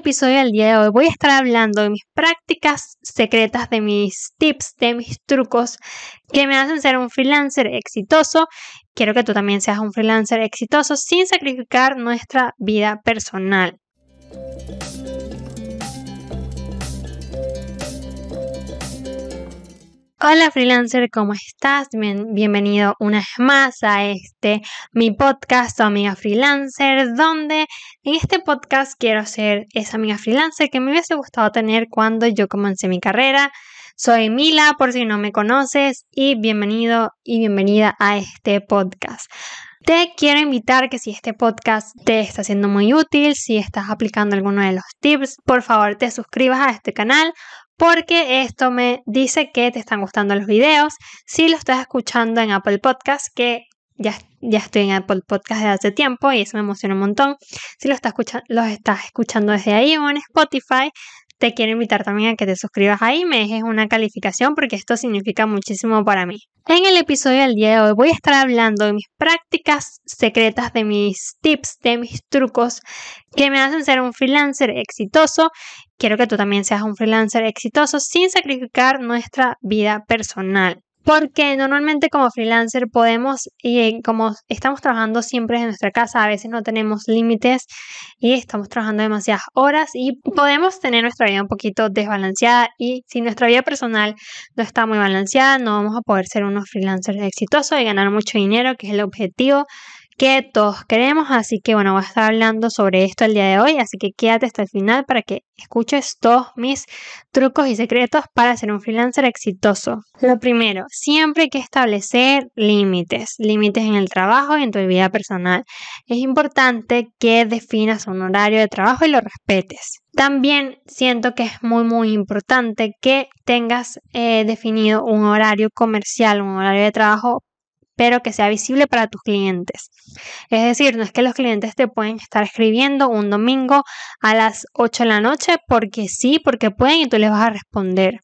episodio del día de hoy voy a estar hablando de mis prácticas secretas, de mis tips, de mis trucos que me hacen ser un freelancer exitoso. Quiero que tú también seas un freelancer exitoso sin sacrificar nuestra vida personal. Hola freelancer, ¿cómo estás? bienvenido una vez más a este mi podcast Amiga Freelancer, donde en este podcast quiero ser esa amiga freelancer que me hubiese gustado tener cuando yo comencé mi carrera. Soy Mila, por si no me conoces, y bienvenido y bienvenida a este podcast. Te quiero invitar que si este podcast te está siendo muy útil, si estás aplicando alguno de los tips, por favor te suscribas a este canal porque esto me dice que te están gustando los videos. Si lo estás escuchando en Apple Podcast, que ya, ya estoy en Apple Podcast desde hace tiempo y eso me emociona un montón. Si lo, los estás escuchando desde ahí o en Spotify, te quiero invitar también a que te suscribas ahí y me dejes una calificación porque esto significa muchísimo para mí. En el episodio del día de hoy voy a estar hablando de mis prácticas secretas, de mis tips, de mis trucos que me hacen ser un freelancer exitoso. Quiero que tú también seas un freelancer exitoso sin sacrificar nuestra vida personal. Porque normalmente como freelancer podemos, y como estamos trabajando siempre en nuestra casa, a veces no tenemos límites y estamos trabajando demasiadas horas y podemos tener nuestra vida un poquito desbalanceada y si nuestra vida personal no está muy balanceada, no vamos a poder ser unos freelancers exitosos y ganar mucho dinero, que es el objetivo que todos queremos. Así que bueno, voy a estar hablando sobre esto el día de hoy. Así que quédate hasta el final para que escuches todos mis trucos y secretos para ser un freelancer exitoso. Lo primero, siempre hay que establecer límites. Límites en el trabajo y en tu vida personal. Es importante que definas un horario de trabajo y lo respetes. También siento que es muy muy importante que tengas eh, definido un horario comercial, un horario de trabajo pero que sea visible para tus clientes. Es decir, no es que los clientes te pueden estar escribiendo un domingo a las 8 de la noche porque sí, porque pueden y tú les vas a responder.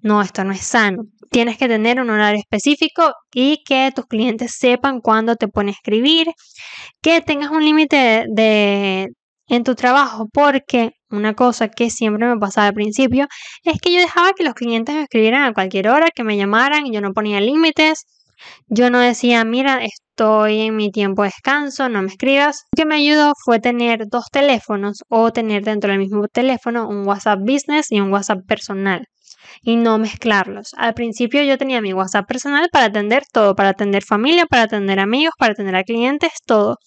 No, esto no es sano. Tienes que tener un horario específico y que tus clientes sepan cuándo te ponen a escribir, que tengas un límite de, en tu trabajo, porque una cosa que siempre me pasaba al principio es que yo dejaba que los clientes me escribieran a cualquier hora, que me llamaran y yo no ponía límites yo no decía, mira, estoy en mi tiempo de descanso, no me escribas. Lo que me ayudó fue tener dos teléfonos o tener dentro del mismo teléfono un WhatsApp Business y un WhatsApp personal y no mezclarlos. Al principio yo tenía mi WhatsApp personal para atender todo, para atender familia, para atender amigos, para atender a clientes, todo.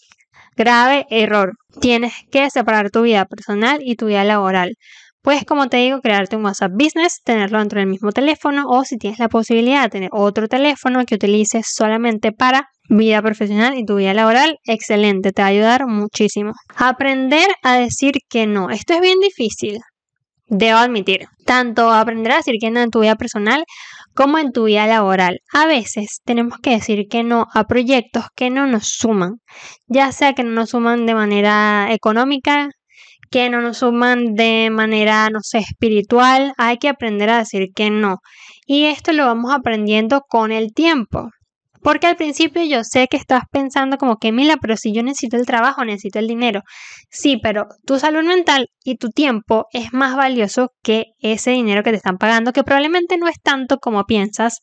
Grave error. Tienes que separar tu vida personal y tu vida laboral. Puedes, como te digo, crearte un WhatsApp Business, tenerlo dentro del mismo teléfono o si tienes la posibilidad de tener otro teléfono que utilices solamente para vida profesional y tu vida laboral, excelente, te va a ayudar muchísimo. Aprender a decir que no. Esto es bien difícil, debo admitir. Tanto aprender a decir que no en tu vida personal como en tu vida laboral. A veces tenemos que decir que no a proyectos que no nos suman, ya sea que no nos suman de manera económica, que no nos suman de manera, no sé, espiritual, hay que aprender a decir que no. Y esto lo vamos aprendiendo con el tiempo. Porque al principio yo sé que estás pensando como que, Mila, pero si yo necesito el trabajo, necesito el dinero. Sí, pero tu salud mental y tu tiempo es más valioso que ese dinero que te están pagando, que probablemente no es tanto como piensas.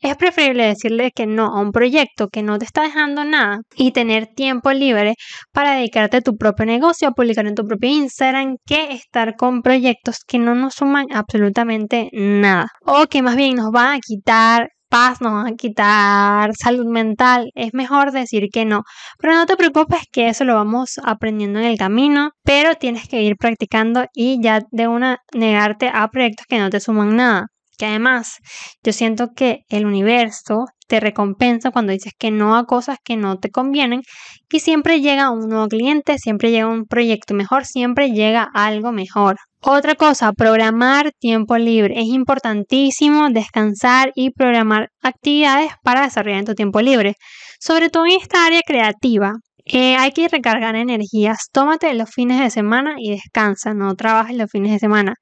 Es preferible decirle que no a un proyecto que no te está dejando nada y tener tiempo libre para dedicarte a tu propio negocio, a publicar en tu propio Instagram, que estar con proyectos que no nos suman absolutamente nada. O que más bien nos van a quitar paz, nos van a quitar salud mental. Es mejor decir que no. Pero no te preocupes que eso lo vamos aprendiendo en el camino, pero tienes que ir practicando y ya de una negarte a proyectos que no te suman nada. Que además yo siento que el universo te recompensa cuando dices que no a cosas que no te convienen y siempre llega un nuevo cliente, siempre llega un proyecto mejor, siempre llega algo mejor. Otra cosa, programar tiempo libre. Es importantísimo descansar y programar actividades para desarrollar en tu tiempo libre. Sobre todo en esta área creativa. Eh, hay que recargar energías. Tómate los fines de semana y descansa. No trabajes los fines de semana.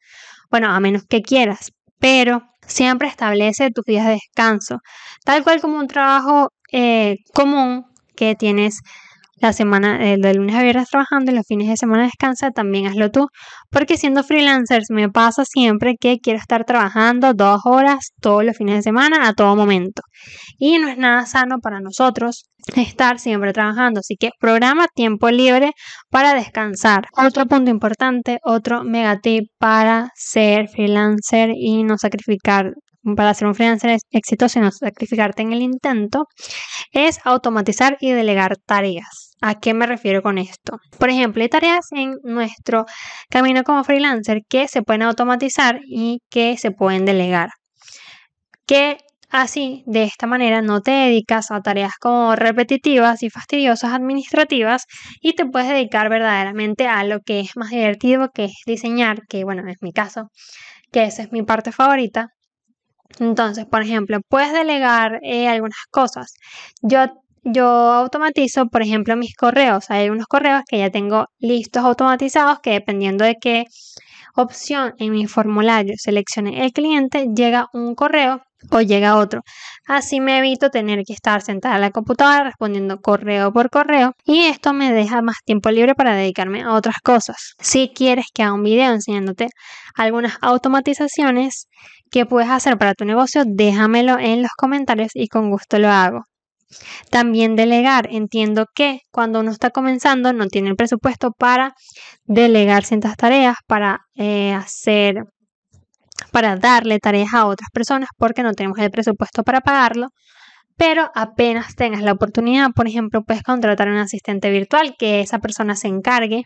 Bueno, a menos que quieras. Pero siempre establece tus días de descanso. Tal cual como un trabajo eh, común que tienes la semana eh, de lunes a viernes trabajando y los fines de semana descansa, también hazlo tú. Porque siendo freelancers me pasa siempre que quiero estar trabajando dos horas todos los fines de semana a todo momento. Y no es nada sano para nosotros estar siempre trabajando. Así que programa tiempo libre para descansar. Otro punto importante, otro mega tip para ser freelancer y no sacrificar para ser un freelancer exitoso y no sacrificarte en el intento, es automatizar y delegar tareas. ¿A qué me refiero con esto? Por ejemplo, hay tareas en nuestro camino como freelancer que se pueden automatizar y que se pueden delegar. Que así, de esta manera, no te dedicas a tareas como repetitivas y fastidiosas administrativas y te puedes dedicar verdaderamente a lo que es más divertido, que es diseñar, que bueno, es mi caso, que esa es mi parte favorita, entonces, por ejemplo, puedes delegar eh, algunas cosas. Yo, yo automatizo, por ejemplo, mis correos. Hay unos correos que ya tengo listos automatizados que dependiendo de qué opción en mi formulario seleccione el cliente, llega un correo o llega otro. Así me evito tener que estar sentada en la computadora respondiendo correo por correo y esto me deja más tiempo libre para dedicarme a otras cosas. Si quieres que haga un video enseñándote algunas automatizaciones que puedes hacer para tu negocio, déjamelo en los comentarios y con gusto lo hago. También delegar. Entiendo que cuando uno está comenzando no tiene el presupuesto para delegar ciertas tareas, para eh, hacer, para darle tareas a otras personas porque no tenemos el presupuesto para pagarlo. Pero apenas tengas la oportunidad, por ejemplo, puedes contratar a un asistente virtual que esa persona se encargue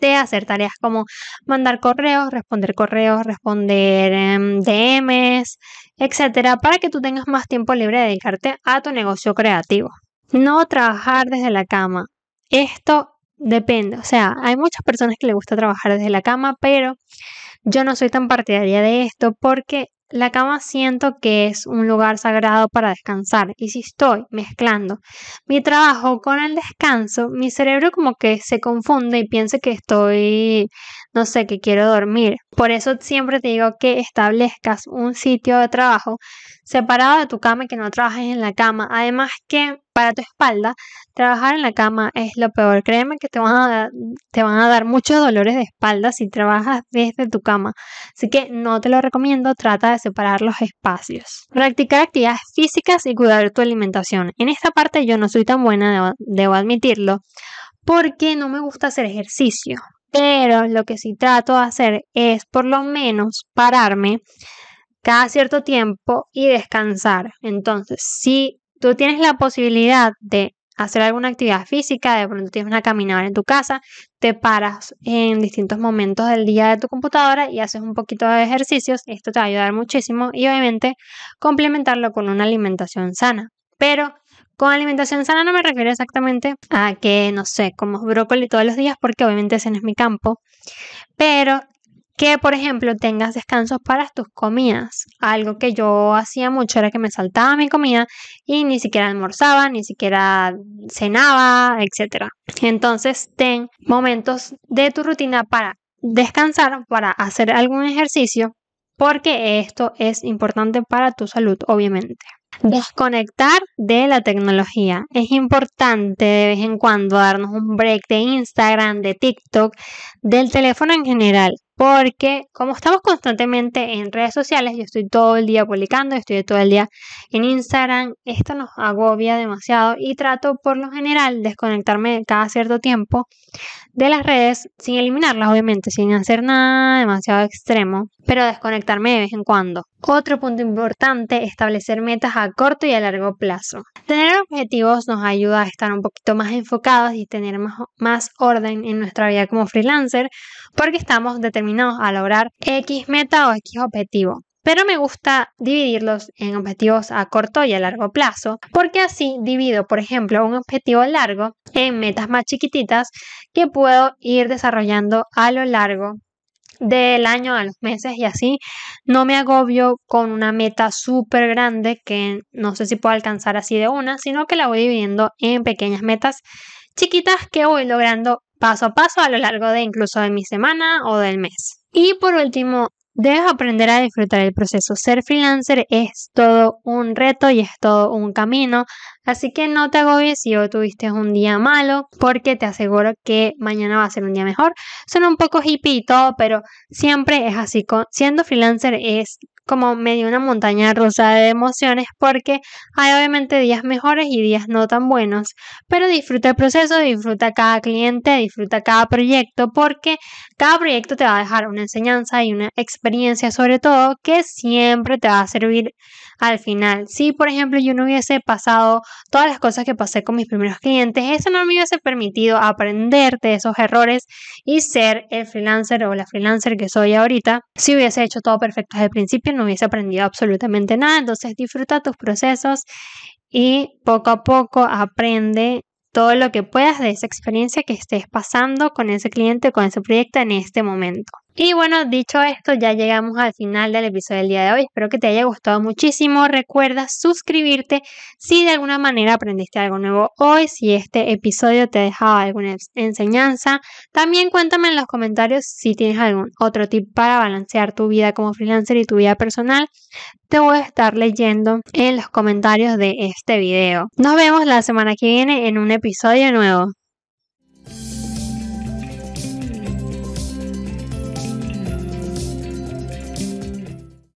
de hacer tareas como mandar correos, responder correos, responder em, DMs, etcétera, para que tú tengas más tiempo libre de dedicarte a tu negocio creativo. No trabajar desde la cama. Esto depende, o sea, hay muchas personas que les gusta trabajar desde la cama, pero yo no soy tan partidaria de esto porque la cama siento que es un lugar sagrado para descansar y si estoy mezclando mi trabajo con el descanso, mi cerebro como que se confunde y piensa que estoy, no sé, que quiero dormir. Por eso siempre te digo que establezcas un sitio de trabajo separado de tu cama y que no trabajes en la cama. Además que para tu espalda, trabajar en la cama es lo peor. Créeme que te van a dar, muchos dolores de espalda si trabajas desde tu cama. Así que no te lo recomiendo, trata de separar los espacios. Practicar actividades físicas y cuidar tu alimentación. En esta parte yo no soy tan buena, debo admitirlo, porque no me gusta hacer ejercicio. Pero lo que sí trato de hacer es por lo menos pararme cada cierto tiempo y descansar. Entonces, si tú tienes la posibilidad de hacer alguna actividad física, de pronto tienes una caminada en tu casa, te paras en distintos momentos del día de tu computadora y haces un poquito de ejercicios, esto te va a ayudar muchísimo y obviamente complementarlo con una alimentación sana. Pero con alimentación sana no me refiero exactamente a que, no sé, como brócoli todos los días porque obviamente ese no es mi campo, pero que, por ejemplo, tengas descansos para tus comidas. Algo que yo hacía mucho era que me saltaba mi comida y ni siquiera almorzaba, ni siquiera cenaba, etc. Entonces, ten momentos de tu rutina para descansar, para hacer algún ejercicio, porque esto es importante para tu salud, obviamente. Desconectar de la tecnología. Es importante de vez en cuando darnos un break de Instagram, de TikTok, del teléfono en general porque como estamos constantemente en redes sociales, yo estoy todo el día publicando, estoy todo el día en Instagram, esto nos agobia demasiado y trato por lo general desconectarme cada cierto tiempo de las redes sin eliminarlas, obviamente, sin hacer nada demasiado extremo, pero desconectarme de vez en cuando. Otro punto importante, establecer metas a corto y a largo plazo. Tener objetivos nos ayuda a estar un poquito más enfocados y tener más, más orden en nuestra vida como freelancer porque estamos a lograr X meta o X objetivo. Pero me gusta dividirlos en objetivos a corto y a largo plazo, porque así divido, por ejemplo, un objetivo largo en metas más chiquititas que puedo ir desarrollando a lo largo del año a los meses y así no me agobio con una meta súper grande que no sé si puedo alcanzar así de una, sino que la voy dividiendo en pequeñas metas chiquitas que voy logrando paso a paso a lo largo de incluso de mi semana o del mes. Y por último, debes aprender a disfrutar el proceso. Ser freelancer es todo un reto y es todo un camino. Así que no te agobies si hoy tuviste un día malo, porque te aseguro que mañana va a ser un día mejor. Suena un poco hippie y todo, pero siempre es así. Siendo freelancer es como medio una montaña rusa de emociones porque hay obviamente días mejores y días no tan buenos, pero disfruta el proceso, disfruta cada cliente, disfruta cada proyecto porque cada proyecto te va a dejar una enseñanza y una experiencia sobre todo que siempre te va a servir al final. Si, por ejemplo, yo no hubiese pasado todas las cosas que pasé con mis primeros clientes, eso no me hubiese permitido aprender de esos errores y ser el freelancer o la freelancer que soy ahorita. Si hubiese hecho todo perfecto desde el principio, no hubiese aprendido absolutamente nada. Entonces, disfruta tus procesos y poco a poco aprende todo lo que puedas de esa experiencia que estés pasando con ese cliente, con ese proyecto en este momento. Y bueno, dicho esto, ya llegamos al final del episodio del día de hoy. Espero que te haya gustado muchísimo. Recuerda suscribirte si de alguna manera aprendiste algo nuevo hoy, si este episodio te ha dejado alguna enseñanza. También cuéntame en los comentarios si tienes algún otro tip para balancear tu vida como freelancer y tu vida personal. Te voy a estar leyendo en los comentarios de este video. Nos vemos la semana que viene en un episodio nuevo.